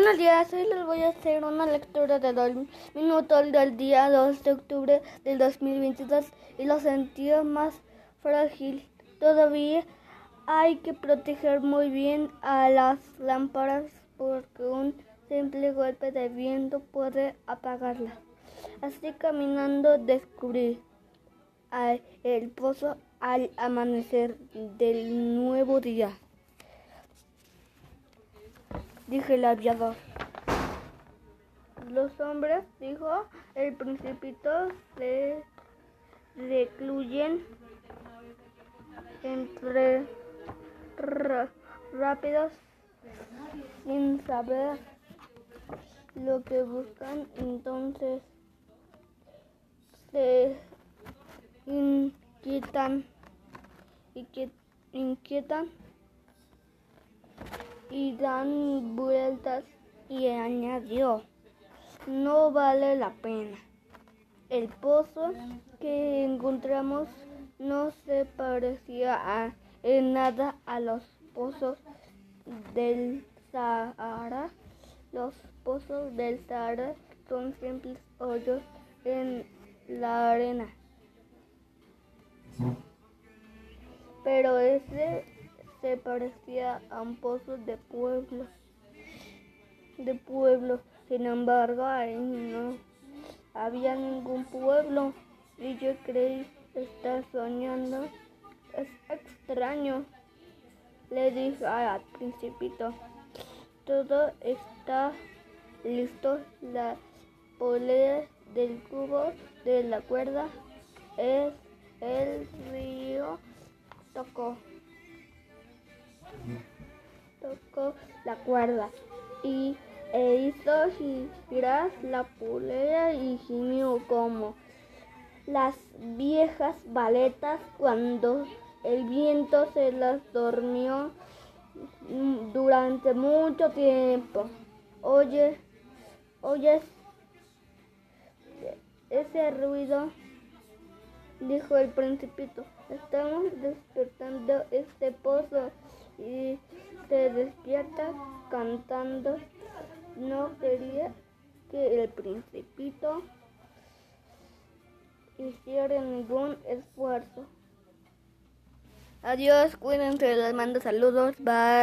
Buenos días, hoy les voy a hacer una lectura de dos minutos del día 2 de octubre del 2022 y los sentidos más frágil. Todavía hay que proteger muy bien a las lámparas porque un simple golpe de viento puede apagarlas. Así caminando descubrí el pozo al amanecer del nuevo día dije el aviador. Los hombres, dijo el principito, se recluyen entre rápidos sin saber lo que buscan, entonces se inquietan, inquietan y dan vueltas y añadió, no vale la pena. El pozo que encontramos no se parecía en nada a los pozos del Sahara. Los pozos del Sahara son simples hoyos en la arena. Pero ese se parecía a un pozo de pueblo. De pueblo. Sin embargo, ahí no había ningún pueblo. Y yo creí estar soñando. Es extraño. Le dije al principito. Todo está listo. La polea del cubo de la cuerda es el río tocó tocó la cuerda y e hizo girar la pulera y gimió como las viejas baletas cuando el viento se las dormió durante mucho tiempo. Oye, oyes ese ruido, dijo el principito. Estamos despertando este pozo y se despierta cantando. No quería que el principito hiciera ningún esfuerzo. Adiós, cuídense, les mando saludos, bye.